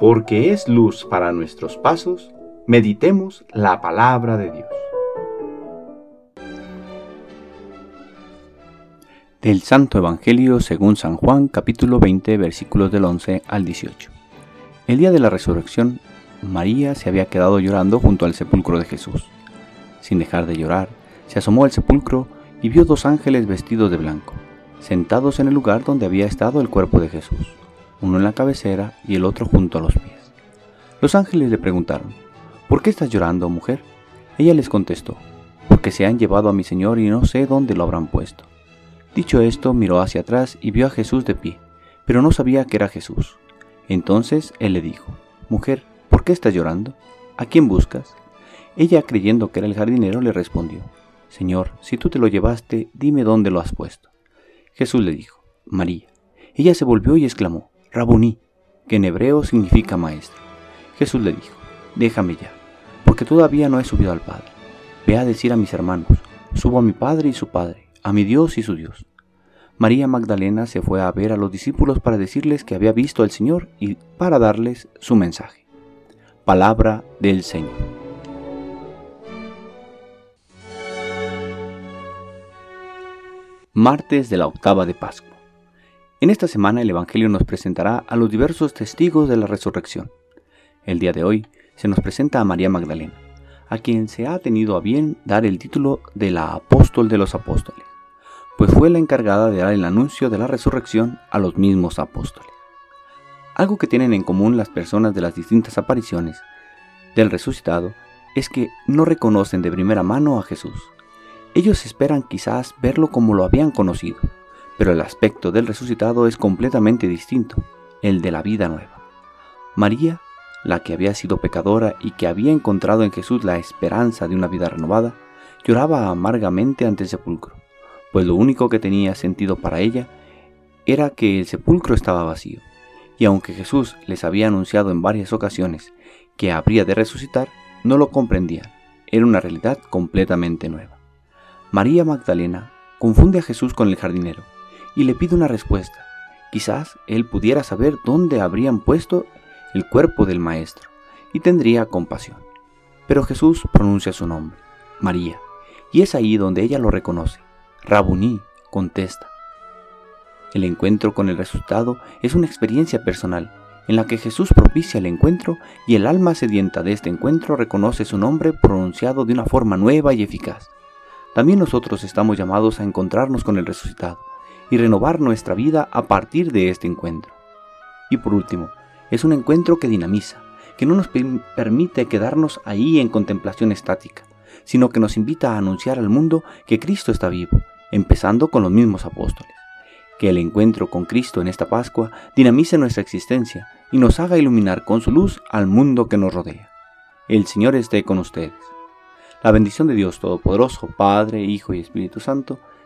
porque es luz para nuestros pasos, meditemos la palabra de Dios. Del Santo Evangelio según San Juan capítulo 20 versículos del 11 al 18. El día de la resurrección, María se había quedado llorando junto al sepulcro de Jesús. Sin dejar de llorar, se asomó al sepulcro y vio dos ángeles vestidos de blanco, sentados en el lugar donde había estado el cuerpo de Jesús uno en la cabecera y el otro junto a los pies. Los ángeles le preguntaron, ¿por qué estás llorando, mujer? Ella les contestó, porque se han llevado a mi Señor y no sé dónde lo habrán puesto. Dicho esto, miró hacia atrás y vio a Jesús de pie, pero no sabía que era Jesús. Entonces él le dijo, Mujer, ¿por qué estás llorando? ¿A quién buscas? Ella, creyendo que era el jardinero, le respondió, Señor, si tú te lo llevaste, dime dónde lo has puesto. Jesús le dijo, María. Ella se volvió y exclamó, Rabuní, que en hebreo significa maestro. Jesús le dijo, déjame ya, porque todavía no he subido al Padre. Ve a decir a mis hermanos, subo a mi Padre y su Padre, a mi Dios y su Dios. María Magdalena se fue a ver a los discípulos para decirles que había visto al Señor y para darles su mensaje. Palabra del Señor. Martes de la octava de Pascua. En esta semana el Evangelio nos presentará a los diversos testigos de la resurrección. El día de hoy se nos presenta a María Magdalena, a quien se ha tenido a bien dar el título de la apóstol de los apóstoles, pues fue la encargada de dar el anuncio de la resurrección a los mismos apóstoles. Algo que tienen en común las personas de las distintas apariciones del resucitado es que no reconocen de primera mano a Jesús. Ellos esperan quizás verlo como lo habían conocido, pero el aspecto del resucitado es completamente distinto, el de la vida nueva. María, la que había sido pecadora y que había encontrado en Jesús la esperanza de una vida renovada, lloraba amargamente ante el sepulcro, pues lo único que tenía sentido para ella era que el sepulcro estaba vacío, y aunque Jesús les había anunciado en varias ocasiones que habría de resucitar, no lo comprendían, era una realidad completamente nueva. María Magdalena confunde a Jesús con el jardinero, y le pide una respuesta. Quizás él pudiera saber dónde habrían puesto el cuerpo del Maestro y tendría compasión. Pero Jesús pronuncia su nombre, María, y es ahí donde ella lo reconoce. Rabuní contesta. El encuentro con el resultado es una experiencia personal en la que Jesús propicia el encuentro y el alma sedienta de este encuentro reconoce su nombre pronunciado de una forma nueva y eficaz. También nosotros estamos llamados a encontrarnos con el resucitado y renovar nuestra vida a partir de este encuentro. Y por último, es un encuentro que dinamiza, que no nos permite quedarnos ahí en contemplación estática, sino que nos invita a anunciar al mundo que Cristo está vivo, empezando con los mismos apóstoles. Que el encuentro con Cristo en esta Pascua dinamice nuestra existencia y nos haga iluminar con su luz al mundo que nos rodea. El Señor esté con ustedes. La bendición de Dios Todopoderoso, Padre, Hijo y Espíritu Santo,